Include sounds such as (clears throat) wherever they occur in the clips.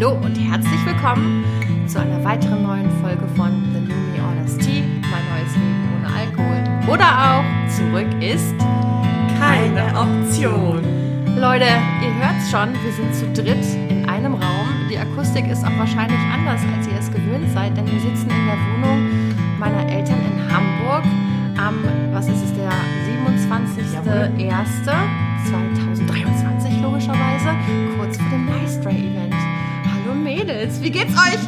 Hallo und herzlich willkommen zu einer weiteren neuen Folge von The New Me Orders Tea, mein neues Leben ohne Alkohol. Oder auch zurück ist keine Option. Leute, ihr hört's schon, wir sind zu dritt in einem Raum. Die Akustik ist auch wahrscheinlich anders, als ihr es gewöhnt seid, denn wir sitzen in der Wohnung meiner Eltern in Hamburg am, was ist es, der 27.01.2023 logischerweise, kurz vor dem Nice Dry Event. Mädels, wie geht's euch?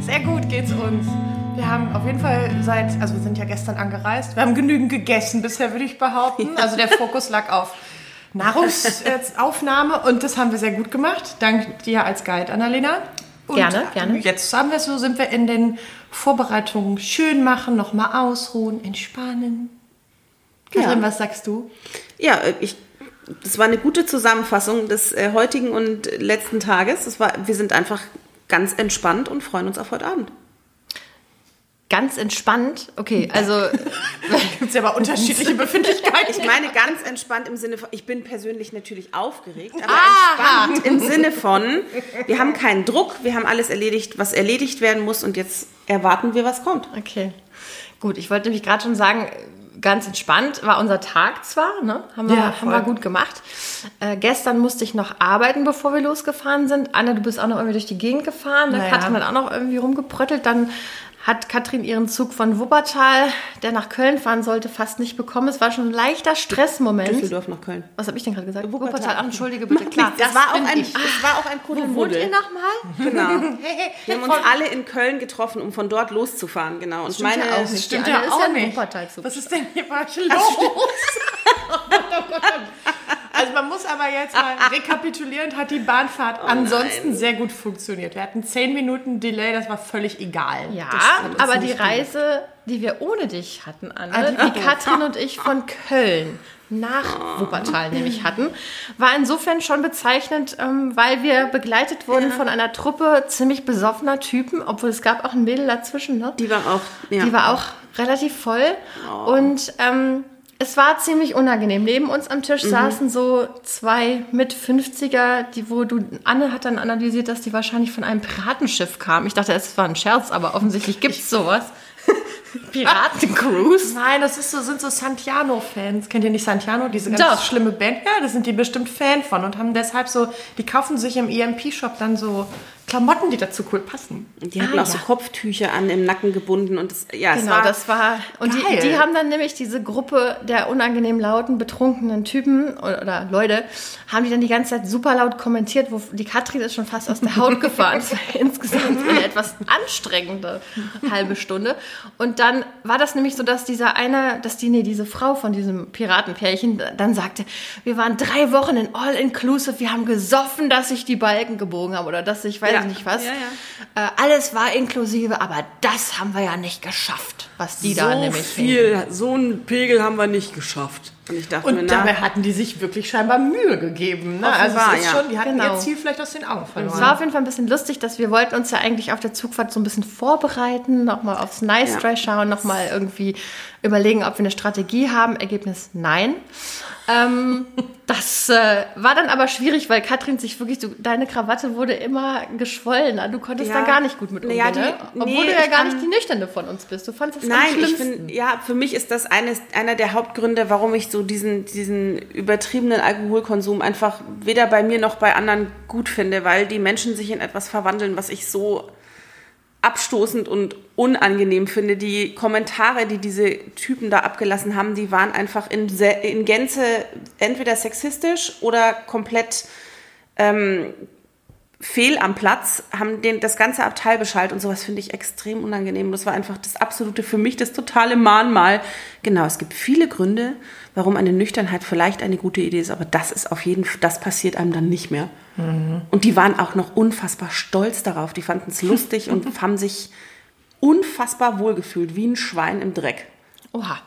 (laughs) Sehr gut geht's uns. Wir haben auf jeden Fall seit, also wir sind ja gestern angereist, wir haben genügend gegessen bisher, würde ich behaupten. Also der Fokus lag auf Nahrungsaufnahme und das haben wir sehr gut gemacht. Dank dir als Guide, Annalena. Und Gerne, gerne. Jetzt haben wir so, sind wir in den Vorbereitungen schön machen, nochmal ausruhen, entspannen. Kathrin, was sagst du? Ja, ich, das war eine gute Zusammenfassung des äh, heutigen und letzten Tages. Das war, wir sind einfach ganz entspannt und freuen uns auf heute Abend. Ganz entspannt. Okay, also (laughs) Gibt es ja aber unterschiedliche Befindlichkeiten. Ich meine ganz entspannt im Sinne von, ich bin persönlich natürlich aufgeregt, aber entspannt im Sinne von, wir haben keinen Druck, wir haben alles erledigt, was erledigt werden muss und jetzt erwarten wir, was kommt. Okay, gut. Ich wollte nämlich gerade schon sagen, ganz entspannt war unser Tag zwar, ne? haben, wir, Ja, haben wir gut gemacht. Äh, gestern musste ich noch arbeiten, bevor wir losgefahren sind. Anna, du bist auch noch irgendwie durch die Gegend gefahren. Ne? Naja. Katrin hat auch noch irgendwie rumgebröttelt. Dann hat Katrin ihren Zug von Wuppertal, der nach Köln fahren sollte, fast nicht bekommen. Es war schon ein leichter Stressmoment. Düsseldorf nach Köln. Was habe ich denn gerade gesagt? Wuppertal. Ach, entschuldige bitte. Klar, Das, war auch ein, ich. das war auch ein Wo wohnt ihr Kuddelmuddel. nochmal? Genau. (laughs) Wir haben uns alle in Köln getroffen, um von dort loszufahren, genau. Und Stimmt meine, ja auch nicht. Stimmt ja auch nicht. Wuppertalzug. Was ist denn hier falsch los? Muss aber jetzt mal (laughs) rekapitulierend, hat die Bahnfahrt ansonsten sehr gut funktioniert. Wir hatten 10 Minuten Delay, das war völlig egal. Ja, aber die Reise, die wir ohne dich hatten, Anne, Ah, die- die Katrin und ich von (laughs) Köln nach Wuppertal nämlich hatten, war insofern schon bezeichnend, ähm, weil wir begleitet wurden von einer Truppe ziemlich besoffener Typen, obwohl es gab auch ein Mädel dazwischen, ne? die war auch, ja. Die war auch relativ voll. Und ähm, es war ziemlich unangenehm. Neben uns am Tisch saßen so zwei mit 50er, die, wo du, Anne hat dann analysiert, dass die wahrscheinlich von einem Piratenschiff kamen. Ich dachte, es war ein Scherz, aber offensichtlich gibt es sowas. (laughs) Piratencruise. Nein, das ist so, sind so Santiano-Fans. Kennt ihr nicht Santiano? Diese ganz Doch. schlimme Band? Ja, da sind die bestimmt Fan von und haben deshalb so, die kaufen sich im EMP-Shop dann so Klamotten, die dazu cool passen. Die hatten Ah, auch so ja. Kopftücher an, im Nacken gebunden und das, ja, es Genau, war, das war. Und die, die haben dann nämlich diese Gruppe der unangenehm lauten, betrunkenen Typen oder, oder Leute, haben die dann die ganze Zeit super laut kommentiert, wo die Katrin ist schon fast aus der Haut gefahren. Es war (laughs) insgesamt eine etwas anstrengende halbe Stunde. Und dann war das nämlich so, dass dieser eine, dass die, nee, diese Frau von diesem Piratenpärchen dann sagte, wir waren drei Wochen in All-Inclusive, wir haben gesoffen, dass sich die Balken gebogen haben oder dass ich weiß Ja. Nicht was. Ja, Äh, alles war inklusive, aber das haben wir ja nicht geschafft, was die da nämlich viel, so einen Pegel haben wir nicht geschafft. Und ich dachte mir, Und na, dabei hatten die sich wirklich scheinbar Mühe gegeben. Ne? Also es ist ja. schon, die hatten Genau. ihr Ziel vielleicht aus den Augen verloren. Es war auf jeden Fall ein bisschen lustig, dass wir wollten uns ja eigentlich auf der Zugfahrt so ein bisschen vorbereiten, nochmal aufs Nice Ja. Dry schauen, nochmal irgendwie überlegen, ob wir eine Strategie haben. Ergebnis nein. Ähm, (laughs) das äh, war dann aber schwierig, weil Katrin sich wirklich, du, deine Krawatte wurde immer geschwollener. Du konntest Ja. da gar nicht gut mit umgehen, Naja, die- ne? Obwohl nee, du ja gar kann- nicht die Nüchterne von uns bist. Du fandest es am Nein, ich finde, ja, für mich ist das eines, einer der Hauptgründe, warum ich so diesen, diesen übertriebenen Alkoholkonsum einfach weder bei mir noch bei anderen gut finde, weil die Menschen sich in etwas verwandeln, was ich so abstoßend und unangenehm finde. Die Kommentare, die diese Typen da abgelassen haben, die waren einfach in, in Gänze entweder sexistisch oder komplett ähm, fehl am Platz, haben den, das ganze Abteil beschallt und sowas finde ich extrem unangenehm. Das war einfach das absolute, für mich das totale Mahnmal. Genau, es gibt viele Gründe, warum eine Nüchternheit vielleicht eine gute Idee ist, aber das ist auf jeden Fall, das passiert einem dann nicht mehr. Und die waren auch noch unfassbar stolz darauf. Die fanden es lustig und (laughs) haben sich unfassbar wohlgefühlt, wie ein Schwein im Dreck. Oha.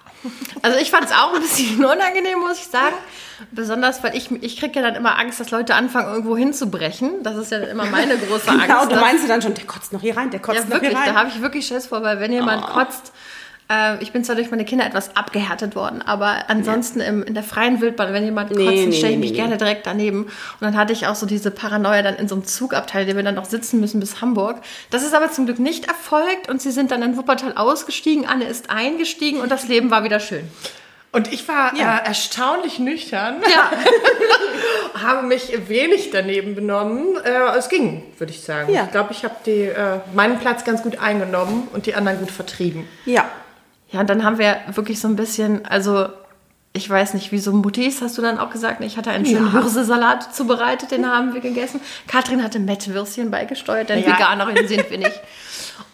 Also ich fand es auch ein bisschen (laughs) unangenehm, muss ich sagen. Besonders, weil ich, ich kriege ja dann immer Angst, dass Leute anfangen, irgendwo hinzubrechen. Das ist ja immer meine große (laughs) Angst. Genau, du meinst du dann schon, der kotzt noch hier rein, der kotzt ja, noch wirklich, hier rein. da habe ich wirklich Schiss vor, weil wenn jemand kotzt, Äh, ich bin zwar durch meine Kinder etwas abgehärtet worden, aber ansonsten im, in der freien Wildbahn, wenn jemand Nee, kotzt, nee, stelle ich mich nee. gerne direkt daneben. Und dann hatte ich auch so diese Paranoia dann in so einem Zugabteil, den wir dann noch sitzen müssen bis Hamburg. Das ist aber zum Glück nicht erfolgt und sie sind dann in Wuppertal ausgestiegen, Anne ist eingestiegen und das Leben war wieder schön. Und ich war Ja. äh, erstaunlich nüchtern. Ja, (laughs) habe mich wenig daneben benommen. Äh, es ging, würde ich sagen. Ja. Ich glaube, ich habe äh, meinen Platz ganz gut eingenommen und die anderen gut vertrieben. Ja. Ja, und dann haben wir wirklich so ein bisschen, also ich weiß nicht, wie so Muttis, hast du dann auch gesagt, ich hatte einen schönen Ja. Hirsesalat zubereitet, den haben wir gegessen. Katrin hatte Mettwürstchen beigesteuert, denn Ja. Veganerin sind wir nicht.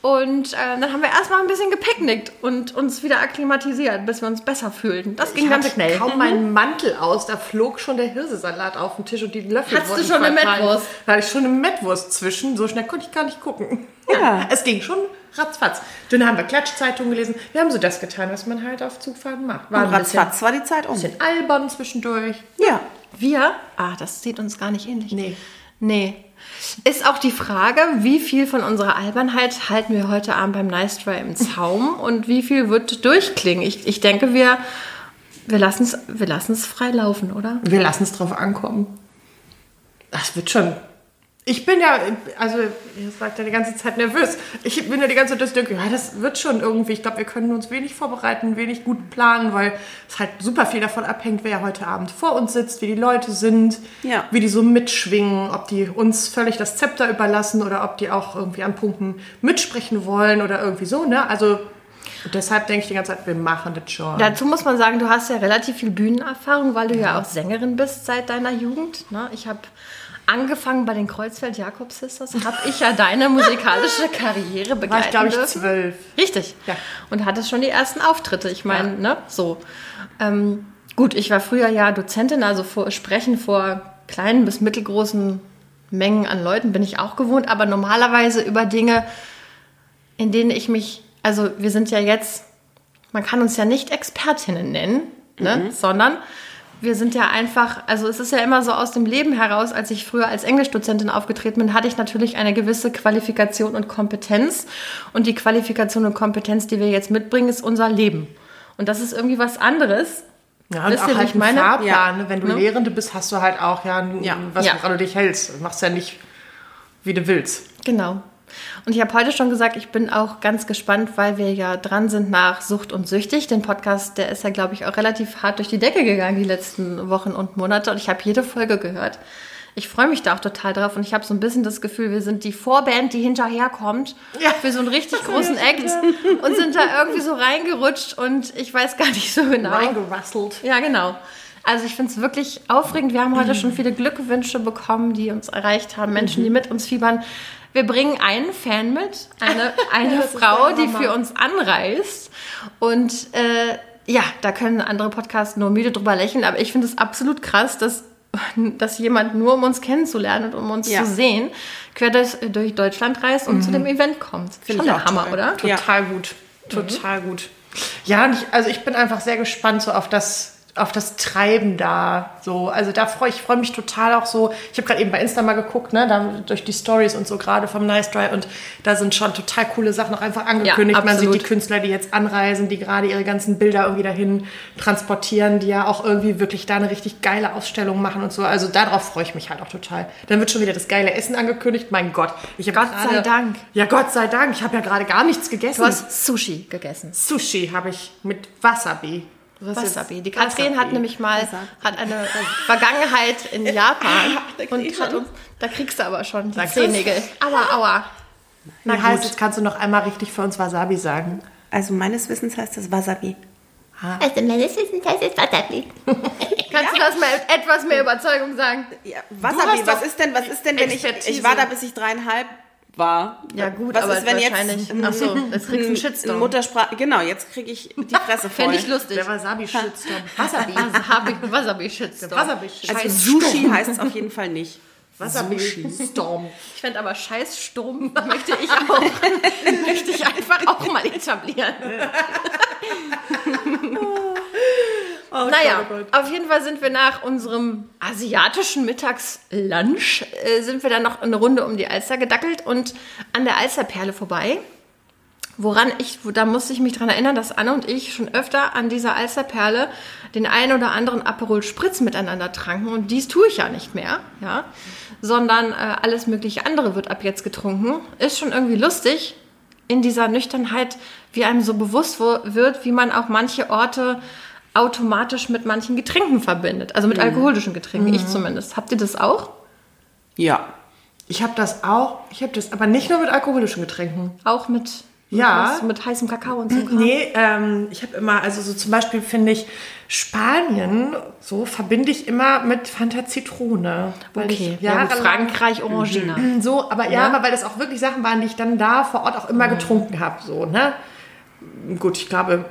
Und äh, dann haben wir erstmal ein bisschen gepicknickt und uns wieder akklimatisiert, bis wir uns besser fühlten. Das ging Ich ganz schnell. kaum meinen Mantel aus, da flog schon der Hirsesalat auf den Tisch und die Löffel Hattest du wurden schon eine. Mettwurst? Da hatte ich schon eine Mettwurst zwischen. So schnell konnte ich gar nicht gucken. Ja. Es ging schon ratzfatz. Dann haben wir Klatschzeitungen gelesen. Wir haben so das getan, was man halt auf Zugfahrten macht. War Und ein bisschen, ratzfatz war die Zeit um. bisschen albern zwischendurch. Ja. Wir? Ah, das sieht uns gar nicht ähnlich. Nee. Nee. Ist auch die Frage, wie viel von unserer Albernheit halten wir heute Abend beim Nice Try im Zaum (laughs) und wie viel wird durchklingen? Ich, ich denke, wir, wir lassen es wir lassen's frei laufen, oder? Wir lassen es drauf ankommen. Das wird schon. Ich bin ja, also, ihr sagt ja die ganze Zeit nervös. Ich bin ja die ganze Zeit, das denke, ja, das wird schon irgendwie. Ich glaube, wir können uns wenig vorbereiten, wenig gut planen, weil es halt super viel davon abhängt, wer heute Abend vor uns sitzt, wie die Leute sind, Ja. wie die so mitschwingen, ob die uns völlig das Zepter überlassen oder ob die auch irgendwie an Punkten mitsprechen wollen oder irgendwie so, ne? Also, deshalb denke ich die ganze Zeit, wir machen das schon. Dazu muss man sagen, du hast ja relativ viel Bühnenerfahrung, weil du ja auch Sängerin bist seit deiner Jugend. Ne? Ich habe angefangen bei den Kreuzfeld Jakob Sisters, habe ich ja deine musikalische Karriere begleiten war ich, glaube ich, dürfen. zwölf. Richtig. Ja. Und hattest schon die ersten Auftritte. Ich meine, ne, so. Ähm, gut, ich war früher ja Dozentin, also vor, sprechen vor kleinen bis mittelgroßen Mengen an Leuten bin ich auch gewohnt, aber normalerweise über Dinge, in denen ich mich, also wir sind ja jetzt, man kann uns ja nicht Expertinnen nennen, ne, sondern wir sind ja einfach, also es ist ja immer so aus dem Leben heraus, als ich früher als Englischdozentin aufgetreten bin, hatte ich natürlich eine gewisse Qualifikation und Kompetenz. Und die Qualifikation und Kompetenz, die wir jetzt mitbringen, ist unser Leben. Und das ist irgendwie was anderes. Ja, und auch halt ich meine? Fahrplan. Ja. Ne? Wenn du Ne? Lehrende bist, hast du halt auch ja, Ja. was, woran du dich hältst. Du machst ja nicht, wie du willst. Genau. Und ich habe heute schon gesagt, ich bin auch ganz gespannt, weil wir ja dran sind nach Sucht und Süchtig. Den Podcast, der ist ja, glaube ich, auch relativ hart durch die Decke gegangen die letzten Wochen und Monate. Und ich habe jede Folge gehört. Ich freue mich da auch total drauf und ich habe so ein bisschen das Gefühl, wir sind die Vorband, die hinterherkommt Ja. für so einen richtig großen Act (laughs) und sind da irgendwie so reingerutscht und ich weiß gar nicht so genau. Reingerasselt. Ja, genau. Also ich finde es wirklich aufregend. Wir haben heute (clears throat) schon viele Glückwünsche bekommen, die uns erreicht haben, Menschen, die mit uns fiebern. Wir bringen einen Fan mit, eine, (laughs) eine Frau, die für uns anreist. Und äh, ja, da können andere Podcasts nur müde drüber lächeln, aber ich finde es absolut krass, dass, (laughs) dass jemand nur um uns kennenzulernen und um uns Ja. zu sehen, quer durch, durch Deutschland reist und zu dem Event kommt. Find Schon ich der auch Hammer, toll. oder? Ja. Total gut. Total gut. Ja, und ich, also ich bin einfach sehr gespannt so auf das auf das Treiben da so. Also da freue ich freue mich total auch so. Ich habe gerade eben bei Insta mal geguckt ne da durch die Stories und so gerade vom Nice Try und da sind schon total coole Sachen auch einfach angekündigt. Ja, man sieht die Künstler die jetzt anreisen die gerade ihre ganzen Bilder irgendwie dahin transportieren die ja auch irgendwie wirklich da eine richtig geile Ausstellung machen und so. Also darauf freue ich mich halt auch total. Dann wird schon wieder das geile Essen angekündigt. Mein Gott ich habe Gott sei gerade- Dank. ja Gott sei Dank. Ich habe ja gerade gar nichts gegessen. Du hast Sushi gegessen. Sushi habe ich mit Wasabi. Was Wasabi. Die Katrin hat nämlich mal hat eine Vergangenheit in (laughs) Japan (laughs) und hat da kriegst du aber schon die? Zehennägel. Aua, aua. Na Na heißt, gut. jetzt kannst du noch einmal richtig für uns Wasabi sagen. Also meines Wissens heißt das Wasabi. Also meines Wissens heißt es Wasabi. (laughs) Kannst du das mal etwas mehr Überzeugung sagen? Ja, Wasabi, was doch ist denn, was ist denn, wenn ich, ich war da bis ich dreieinhalb war. Ja gut, was aber ist, wenn wahrscheinlich. jetzt Ach so, jetzt kriegst du einen ein Shitstorm. Muttersprache, genau, jetzt kriege ich die Fresse voll. Fände ich lustig. Der Wasabi-Shitstorm. (laughs) Wasabi. Wasabi, (laughs) Wasabi Shitstorm. Wasabi-Shitstorm. also Sushi heißt es auf jeden Fall nicht. Wasabi-Storm. Ich fände aber Scheißsturm (laughs) möchte ich auch, möchte ich einfach auch mal etablieren. Naja, Gott, oh Gott. auf jeden Fall sind wir nach unserem asiatischen Mittagslunch, äh, sind wir dann noch eine Runde um die Alster gedackelt und an der Alsterperle vorbei. Woran ich, da musste ich mich dran erinnern, dass Anne und ich schon öfter an dieser Alsterperle den einen oder anderen Aperol Spritz miteinander tranken und dies tue ich ja nicht mehr, ja, sondern äh, alles mögliche andere wird ab jetzt getrunken. Ist schon irgendwie lustig in dieser Nüchternheit, wie einem so bewusst wird, wie man auch manche Orte automatisch mit manchen Getränken verbindet, also mit alkoholischen Getränken. Ich zumindest. Habt ihr das auch? Ja. Ich habe das auch, ich habe das aber nicht nur mit alkoholischen Getränken. Auch mit, Ja. was? mit heißem Kakao und so. Kram? Nee, ähm, ich habe immer, also so zum Beispiel finde ich Spanien, so verbinde ich immer mit Fanta Zitrone. Weil Okay, ich ja, jahrelang- Frankreich, Orangina. So, aber ja, aber weil das auch wirklich Sachen waren, die ich dann da vor Ort auch immer getrunken habe. So, ne? Gut, ich glaube,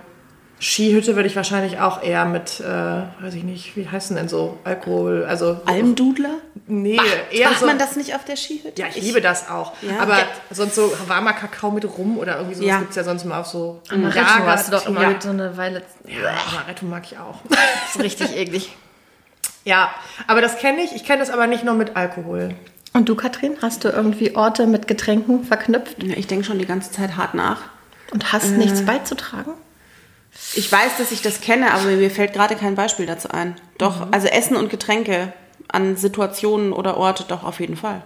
Skihütte würde ich wahrscheinlich auch eher mit, äh, weiß ich nicht, wie heißen denn so Alkohol, also Almdudler? nee, eher Macht so. man das nicht auf der Skihütte? ja, ich, liebe das auch. Ja. Aber Ja. sonst so warmer Kakao mit Rum oder irgendwie sowas Ja. gibt es ja sonst immer auf so Amaretto hast du doch immer ja. mit so eine Weile. Ja, Amaretto mag ich auch. Das (laughs) ist richtig eklig. ja, aber das kenne ich. Ich kenne das aber nicht nur mit Alkohol. Und du, Katrin, hast du irgendwie Orte mit Getränken verknüpft Ja, ich denke schon die ganze Zeit hart nach. und hast nichts beizutragen? Ich weiß, dass ich das kenne, aber mir fällt gerade kein Beispiel dazu ein. Doch, also Essen und Getränke an Situationen oder Orte doch auf jeden Fall.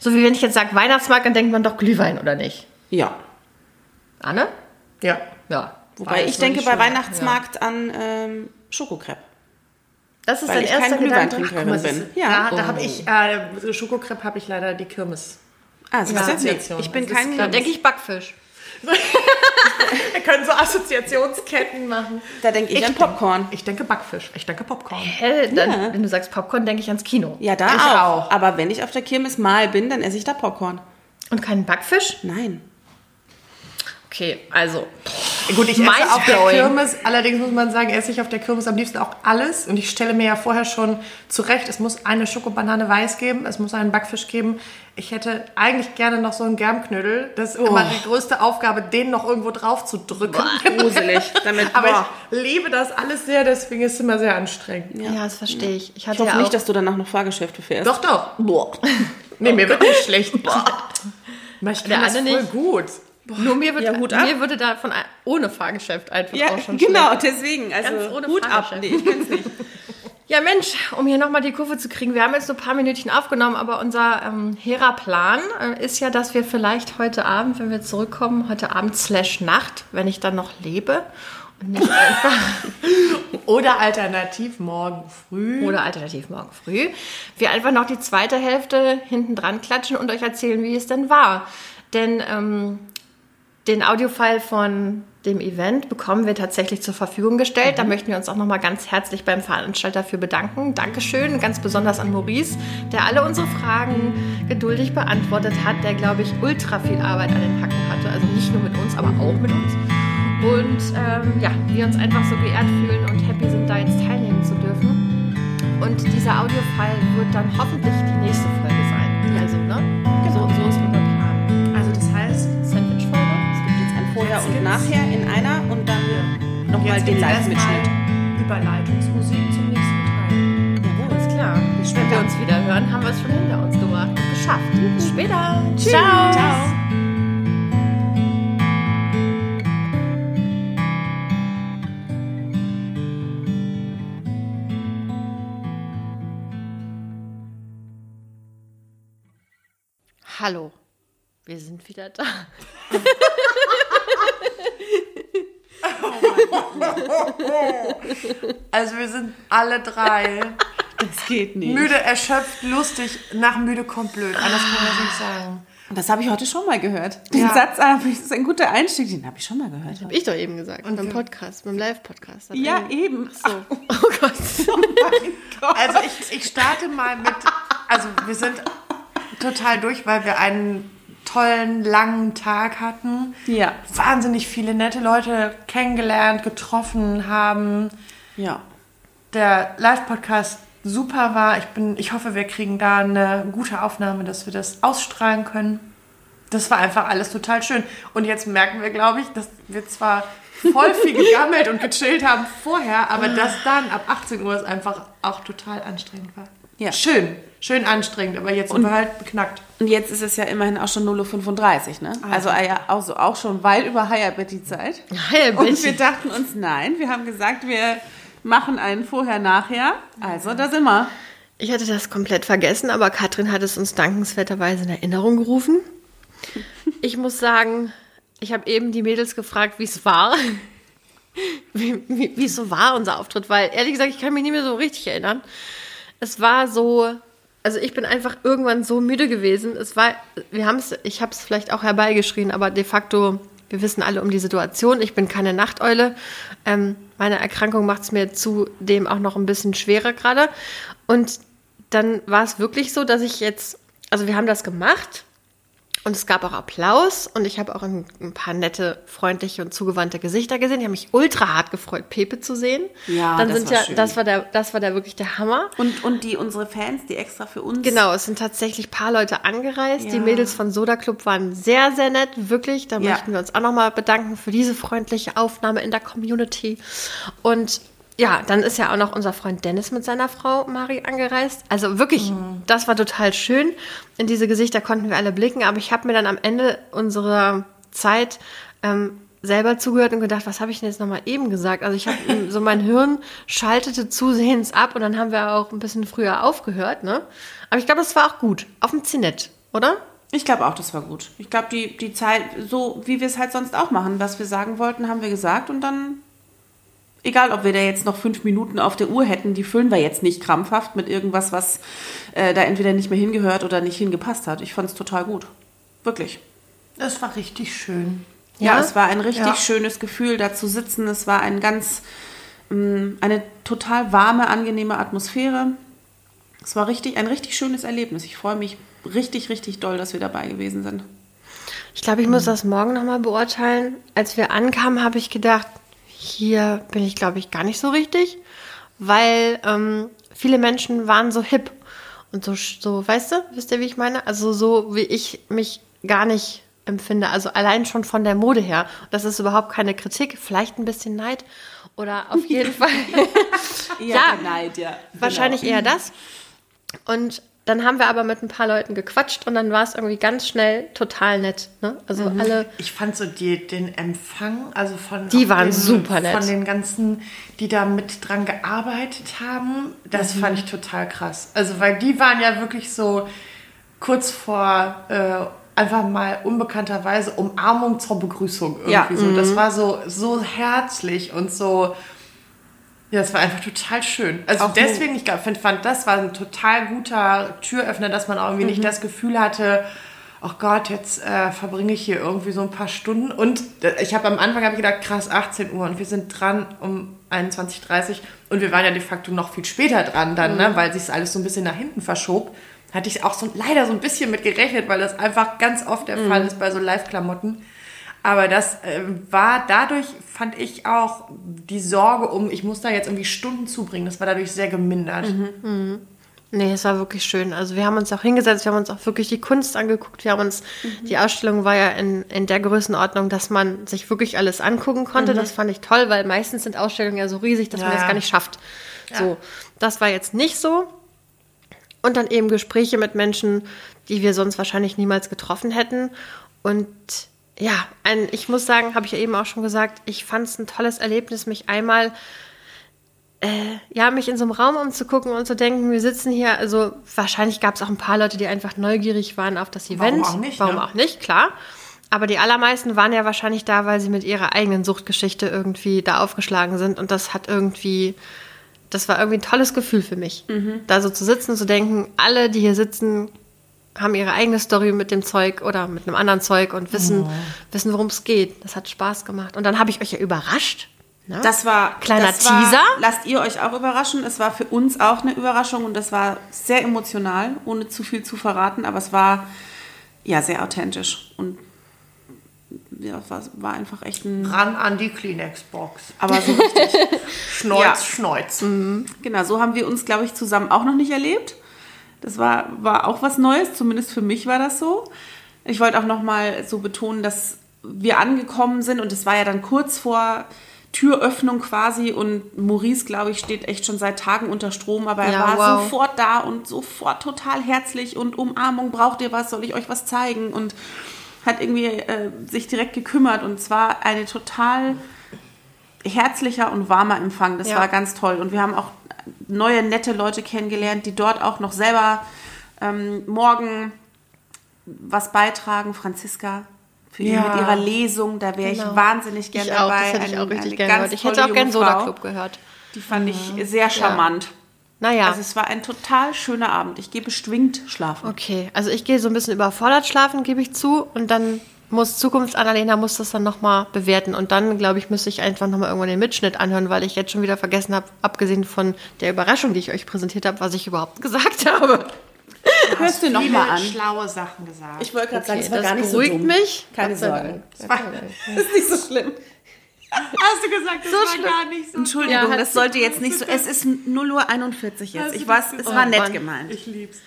So wie wenn ich jetzt sage Weihnachtsmarkt, dann denkt man doch Glühwein, oder nicht? Ja. Anne? Ja. Ja. Wobei ich denke bei schon, Weihnachtsmarkt an ähm, Schokokrepp. Das ist Weil dein erster Gedanke. Glühweintrinkerin bin. Ja, Ja. da habe ich, äh, Schokokrepp habe ich leider die Kirmes. Ah, siehst du? Assoziation. ich bin Das ist kein Da denke ich Backfisch. (laughs) (laughs) Wir können so Assoziationsketten machen. Da denke ich, an Popcorn. Ich denke Backfisch. Ich denke Popcorn. Hä? Dann, Ja. Wenn du sagst Popcorn, denke ich ans Kino. Ja, da Ich auch. auch. Aber wenn ich auf der Kirmes mal bin, dann esse ich da Popcorn. Und keinen Backfisch? Nein. Okay, also. Gut, ich esse auf der. Kirmes, allerdings muss man sagen, esse ich auf der Kirmes am liebsten auch alles. Und ich stelle mir ja vorher schon zurecht, es muss eine Schokobanane weiß geben, es muss einen Backfisch geben. Ich hätte eigentlich gerne noch so einen Germknödel. Das ist immer die größte Aufgabe, den noch irgendwo drauf zu drücken. Gruselig. Damit, (laughs) Aber boah. ich liebe das alles sehr, deswegen ist es immer sehr anstrengend. Ja, das verstehe ich. Ich Ich hatte hoffe ja auch, nicht, dass du danach noch Fahrgeschäfte fährst. Doch, doch. Boah. Nee, mir wird nicht schlecht. Boah. Ich kann Der das voll nicht. gut. Nur mir, wird, Ja, mir würde da von ohne Fahrgeschäft einfach Ja, auch schon genau, schlecht. deswegen. Also Ganz ohne Hut ab. Fahrgeschäft. Nee, ich kenn's nicht. (laughs) Ja, Mensch, um hier nochmal die Kurve zu kriegen. Wir haben jetzt nur ein paar Minütchen aufgenommen, aber unser ähm, hehrer Plan äh, ist ja, dass wir vielleicht heute Abend, wenn wir zurückkommen, heute Abend slash Nacht, wenn ich dann noch lebe und nicht (laughs) einfach, Oder alternativ morgen früh. oder alternativ morgen früh, wir einfach noch die zweite Hälfte hinten dran klatschen und euch erzählen, wie es denn war. Denn ähm, den Audiofile von dem Event bekommen wir tatsächlich zur Verfügung gestellt. Da möchten wir uns auch nochmal ganz herzlich beim Veranstalter für bedanken. Dankeschön, ganz besonders an Maurice, der alle unsere Fragen geduldig beantwortet hat, der, glaube ich, ultra viel Arbeit an den Hacken hatte. Also nicht nur mit uns, aber auch mit uns. Und ähm, ja, wir uns einfach so geehrt fühlen und happy sind, da jetzt teilnehmen zu dürfen. Und dieser Audiofile wird dann hoffentlich die nächste Folge jetzt und Nachher in einer und dann nochmal den Live-Mitschnitt. Überleitungsmusik zum nächsten Teil. Alles klar. Wenn wir uns wieder hören, haben wir es schon hinter uns gebracht und geschafft. Bis später. Ciao. Ciao. Hallo. Wir sind wieder da. (laughs) Also wir sind alle drei Das geht nicht. müde, erschöpft, lustig, nach müde kommt blöd. Anders kann man das nicht sagen. Das habe ich heute schon mal gehört. Den Ja. Satz, ah, das ist ein guter Einstieg, den habe ich schon mal gehört. Hab ich doch eben gesagt. beim Podcast, beim Live-Podcast. Ja, eben. So. Oh (laughs) Gott. Also ich, ich starte mal mit, also wir sind total durch, weil wir einen tollen, langen Tag hatten. Ja. Wahnsinnig viele nette Leute kennengelernt, getroffen haben. Ja. Der Live-Podcast super war. Ich, bin, ich hoffe, wir kriegen da eine gute Aufnahme, dass wir das ausstrahlen können. Das war einfach alles total schön. Und jetzt merken wir, glaube ich, dass wir zwar voll viel gegammelt und gechillt haben vorher, aber das dann ab 18 Uhr ist einfach auch total anstrengend war. Ja. Schön, schön anstrengend, aber jetzt sind wir halt beknackt. Und jetzt ist es ja immerhin auch schon 0.35 Uhr, ne? Also ah, ja, also auch schon weit über Higher-Betty-Zeit. Und wir dachten uns, nein, wir haben gesagt, wir machen einen Vorher-Nachher. Also, da sind wir. Ich hatte das komplett vergessen, aber Katrin hat es uns dankenswerterweise in Erinnerung gerufen. Ich muss sagen, ich habe eben die Mädels gefragt, wie es war. (laughs) Wie, wie, wie es so war, unser Auftritt, weil ehrlich gesagt, ich kann mich nicht mehr so richtig erinnern. Es war so, also ich bin einfach irgendwann so müde gewesen. Es war, wir haben es, ich habe es vielleicht auch herbeigeschrien, aber de facto, wir wissen alle um die Situation. Ich bin keine Nachteule. Ähm, meine Erkrankung macht es mir zudem auch noch ein bisschen schwerer gerade. Und dann war es wirklich so, dass ich jetzt, also wir haben das gemacht und es gab auch Applaus und ich habe auch ein, ein, paar nette, freundliche und zugewandte Gesichter gesehen. Ich habe mich ultra hart gefreut, Pepe zu sehen. Ja, Dann das sind war ja, schön. das war der, das war der wirklich der Hammer. Und, und die, unsere Fans, die extra für uns. Genau, es sind tatsächlich ein paar Leute angereist. Die Ja. Mädels von Soda Club waren sehr, sehr nett, wirklich. Da Ja. möchten wir uns auch nochmal bedanken für diese freundliche Aufnahme in der Community. Und ja, dann ist ja auch noch unser Freund Dennis mit seiner Frau Mari angereist. Also wirklich, Mhm. das war total schön. In diese Gesichter konnten wir alle blicken. Aber ich habe mir dann am Ende unserer Zeit ähm, selber zugehört und gedacht, was habe ich denn jetzt nochmal eben gesagt? Also ich habe (laughs) so mein Hirn schaltete zusehends ab und dann haben wir auch ein bisschen früher aufgehört, ne? Aber ich glaube, das war auch gut. Auf dem Zinett, oder? Ich glaube auch, das war gut. Ich glaube, die, die Zeit, so wie wir es halt sonst auch machen, was wir sagen wollten, haben wir gesagt und dann, egal ob wir da jetzt noch fünf Minuten auf der Uhr hätten, die füllen wir jetzt nicht krampfhaft mit irgendwas, was äh, da entweder nicht mehr hingehört oder nicht hingepasst hat. Ich fand es total gut. Wirklich. Das war richtig schön. Ja, Ja? es war ein richtig Ja. schönes Gefühl, da zu sitzen. Es war ein ganz, ähm, eine total warme, angenehme Atmosphäre. Es war richtig, ein richtig schönes Erlebnis. Ich freue mich richtig, richtig doll, dass wir dabei gewesen sind. Ich glaube, ich muss das morgen nochmal beurteilen. Als wir ankamen, habe ich gedacht, hier bin ich, glaube ich, gar nicht so richtig, weil ähm, viele Menschen waren so hip und so, so, weißt du, wisst ihr, wie ich meine? Also so, wie ich mich gar nicht empfinde. Also allein schon von der Mode her. Das ist überhaupt keine Kritik, vielleicht ein bisschen Neid oder auf jeden (laughs) Fall. (laughs) Ja. der Neid, ja. Wahrscheinlich eher das. Und dann haben wir aber mit ein paar Leuten gequatscht und dann war es irgendwie ganz schnell total nett. Ne? Also alle. Ich fand so die, den Empfang, also von Die waren den, super nett. Von den ganzen, die da mit dran gearbeitet haben, das Mhm. fand ich total krass. Also weil die waren ja wirklich so kurz vor äh, einfach mal unbekannterweise Umarmung zur Begrüßung irgendwie Ja. so. Mhm. Das war so so herzlich und so. Ja, das war einfach total schön. Also Auch deswegen, ich find, fand, das war ein total guter Türöffner, dass man auch irgendwie Mhm. nicht das Gefühl hatte, oh Gott, jetzt äh, verbringe ich hier irgendwie so ein paar Stunden. Und äh, ich habe am Anfang hab ich gedacht, krass, 18 Uhr und wir sind dran um 21.30 Uhr und wir waren ja de facto noch viel später dran dann, Mhm. ne, weil sich alles so ein bisschen nach hinten verschob. Hatte ich auch so leider so ein bisschen mit gerechnet, weil das einfach ganz oft der Mhm. Fall ist bei so Live-Klamotten. Aber das äh, war dadurch, fand ich auch die Sorge um, ich muss da jetzt irgendwie Stunden zubringen, das war dadurch sehr gemindert. Nee, es war wirklich schön. Also wir haben uns auch hingesetzt, wir haben uns auch wirklich die Kunst angeguckt. Wir haben uns, die Ausstellung war ja in, in der Größenordnung, dass man sich wirklich alles angucken konnte. Das fand ich toll, weil meistens sind Ausstellungen ja so riesig, dass man Ja, das ja. gar nicht schafft. So, das war jetzt nicht so. Und dann eben Gespräche mit Menschen, die wir sonst wahrscheinlich niemals getroffen hätten. Und ja, ein, ich muss sagen, habe ich ja eben auch schon gesagt, ich fand es ein tolles Erlebnis, mich einmal äh, ja, mich in so einem Raum umzugucken und zu denken, wir sitzen hier, also wahrscheinlich gab es auch ein paar Leute, die einfach neugierig waren auf das Warum Event. auch nicht, Warum ne? auch nicht, klar. Aber die allermeisten waren ja wahrscheinlich da, weil sie mit ihrer eigenen Suchtgeschichte irgendwie da aufgeschlagen sind. Und das hat irgendwie, das war irgendwie ein tolles Gefühl für mich. Da so zu sitzen und zu denken, alle, die hier sitzen, haben ihre eigene Story mit dem Zeug oder mit einem anderen Zeug und wissen, wissen worum es geht. Das hat Spaß gemacht. Und dann habe ich euch ja überrascht. Ne? Das war Kleiner das war, Teaser. Lasst ihr euch auch überraschen. Es war für uns auch eine Überraschung und das war sehr emotional, ohne zu viel zu verraten, aber es war ja sehr authentisch und ja, es war, war einfach echt ein. Ran an die Kleenex-Box. Aber so (laughs) richtig. Schneuz, Ja. Schneuz. genau, so haben wir uns, glaube ich, zusammen auch noch nicht erlebt. Das war, war auch was Neues, zumindest für mich war das so. Ich wollte auch noch mal so betonen, dass wir angekommen sind. Und es war ja dann kurz vor Türöffnung quasi. Und Maurice, glaube ich, steht echt schon seit Tagen unter Strom, aber er Ja, war wow. sofort da und sofort total herzlich. Und Umarmung, braucht ihr was, soll ich euch was zeigen? Und hat irgendwie äh, sich direkt gekümmert. Und zwar eine total herzlicher und warmer Empfang. Das Ja. war ganz toll. Und wir haben auch neue, nette Leute kennengelernt, die dort auch noch selber ähm, morgen was beitragen. Franziska für Ja. mit ihrer Lesung, da wäre Genau. ich wahnsinnig gerne Ich auch, dabei. das hätte ich auch richtig gerne gehört. Ich hätte auch gern Frau. Soda Club gehört. Die fand ich sehr charmant. Naja. Also es war ein total schöner Abend. Ich gehe beschwingt schlafen. Okay, also ich gehe so ein bisschen überfordert schlafen, gebe ich zu. Und dann muss Zukunft Annalena muss das dann nochmal bewerten. Und dann, glaube ich, müsste ich einfach nochmal irgendwann den Mitschnitt anhören, weil ich jetzt schon wieder vergessen habe, abgesehen von der Überraschung, die ich euch präsentiert habe, was ich überhaupt (laughs) gesagt habe. Hörst du noch Viele mal an. schlaue Sachen gesagt. Ich wollte gerade sagen, Okay, es war das gar nicht so beruhigt dumm. mich. Keine Sorge. War, (laughs) das ist nicht so schlimm. Hast du gesagt, das war gar nicht so. Entschuldigung, Ja, das sollte jetzt nicht so. Es ist 0 Uhr 41 jetzt. Ich weiß, das es war nett gemeint. Ich lieb's.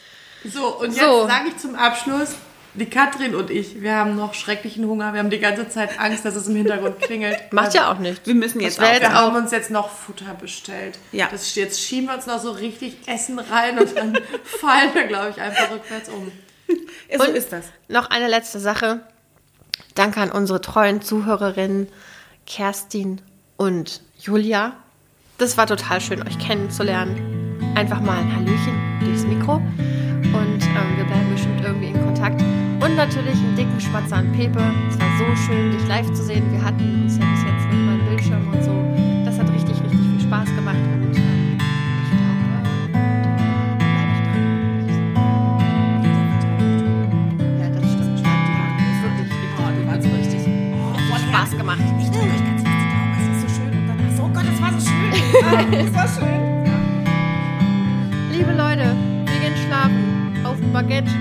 So, und jetzt So. sage ich zum Abschluss, die Katrin und ich, wir haben noch schrecklichen Hunger. Wir haben die ganze Zeit Angst, dass es im Hintergrund klingelt. (laughs) Macht ja auch nichts. Wir müssen jetzt aufhören. Wir haben uns jetzt noch Futter bestellt. Ja. Das, jetzt schieben wir uns noch so richtig Essen rein und dann (laughs) fallen wir, glaube ich, einfach rückwärts um. So Und ist das. Noch eine letzte Sache. Danke an unsere treuen Zuhörerinnen Kerstin und Julia. Das war total schön, euch kennenzulernen. Einfach mal ein Hallöchen durchs Mikro. Und ähm, wir bleiben Und natürlich einen dicken Schmatzer an Pepe. Es war so schön, dich live zu sehen. Wir hatten uns ja bis jetzt nur über den Bildschirm und so. Das hat richtig, richtig viel Spaß gemacht. Und Oh, du warst so richtig. Oh, Hat Spaß gemacht. Ich drücke euch ganz fest die Daumen. Es ist so schön. Und dann, ach so, oh Gott, das war so schön. Ah, Das war schön. (laughs) Liebe Leute, wir gehen schlafen. Auf ein Baguette.